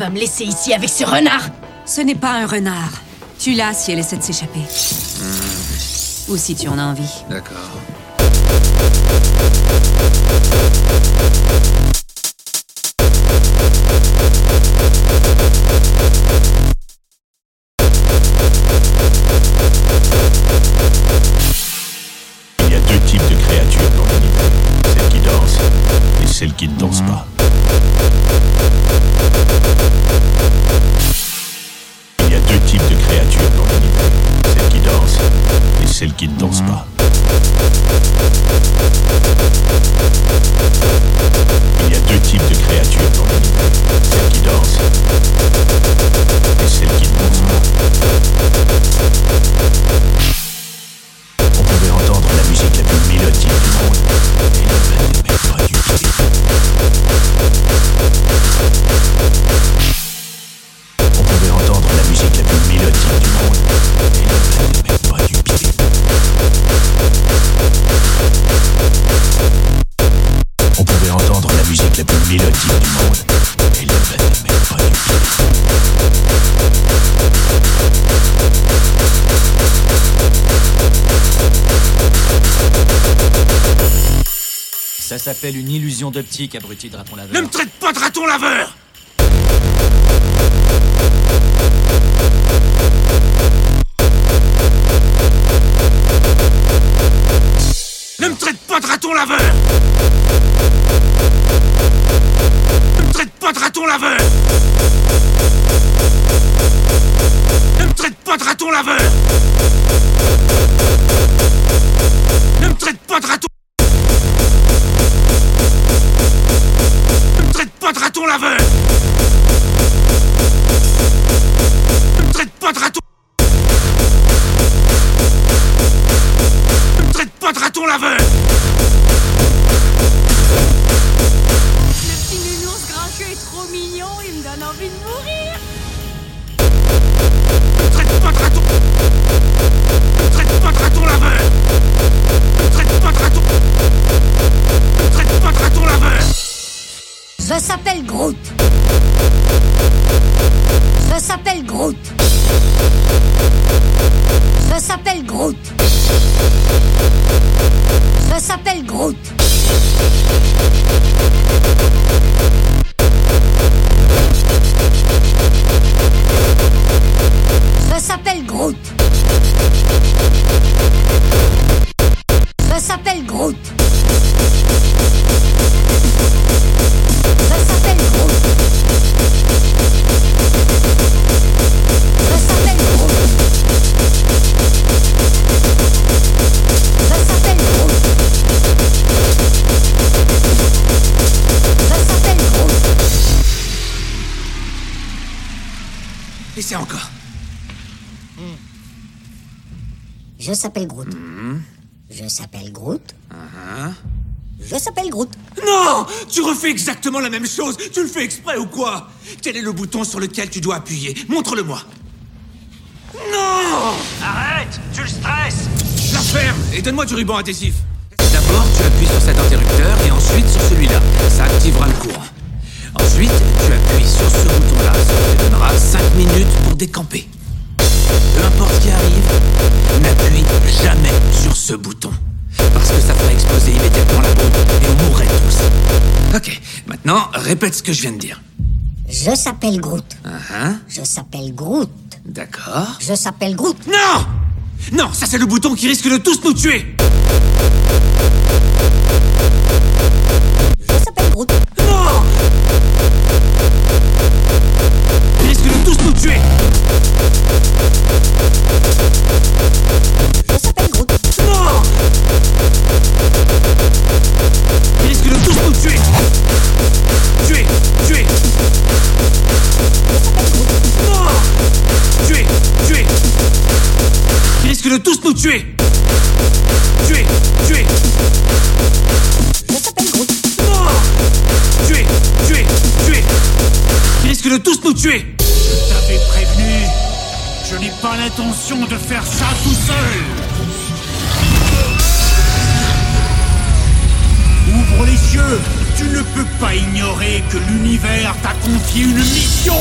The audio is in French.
vas me laisser ici avec ce renard Ce n'est pas un renard. Tu l'as si elle essaie de s'échapper. Ou si tu en as envie. D'accord. Il y a deux types de créatures dans l'univers. Celles qui dansent et celles qui ne dansent pas. Il y a deux types de créatures dans l'univers. Celles qui dansent et celles qui ne dansent pas. Ça s'appelle une illusion d'optique, abruti de raton laveur. Ne me traite pas de raton laveur Ne me traite pas de raton laveur. Ne me traite pas de raton laveur. Ne me traite pas de raton laveur. Ne me traite pas de raton. Ne me traite pas de raton laveur pas de raton laveur. Le petit nounours grincheux est trop mignon, il me donne envie de mourir. Ne traite pas de raton. Ne me traite pas de raton laveur. Ne me traite pas de raton. Ne me traite pas de raton laveur. Je s'appelle Groot. Je s'appelle Groot. Je s'appelle s'appelle Groot Je s'appelle Groot. Je s'appelle Groot. Je s'appelle Groot. Je s'appelle Groot. Et c'est encore Je s'appelle Groot. Je s'appelle Groot. Je s'appelle Groot. Non Tu refais exactement la même chose Tu le fais exprès ou quoi? Quel est le bouton sur lequel tu dois appuyer? Montre-le-moi Non Arrête Tu le stresses La ferme Et donne-moi du ruban adhésif D'abord, tu appuies sur cet interrupteur et ensuite sur celui-là. Ça activera le courant. Ensuite, tu appuies sur ce bouton-là. Ça te donnera 5 minutes pour décamper. Peu importe ce qui arrive, n'appuie jamais sur ce bouton. Parce que ça ferait exploser immédiatement la bombe et on mourrait tous. Ok, maintenant, répète ce que je viens de dire. Je s'appelle Groot. Hein? Je s'appelle Groot. D'accord. Je s'appelle Groot. Non Non, ça c'est le bouton qui risque de tous nous tuer Je de tous nous tuer. Tuer, tuer. Tuer, tuer, tuer. Qui risque de tous nous tuer? Je t'avais prévenu. Je n'ai pas l'intention de faire ça tout seul. Ouvre les yeux. Tu ne peux pas ignorer que l'univers t'a confié une mission.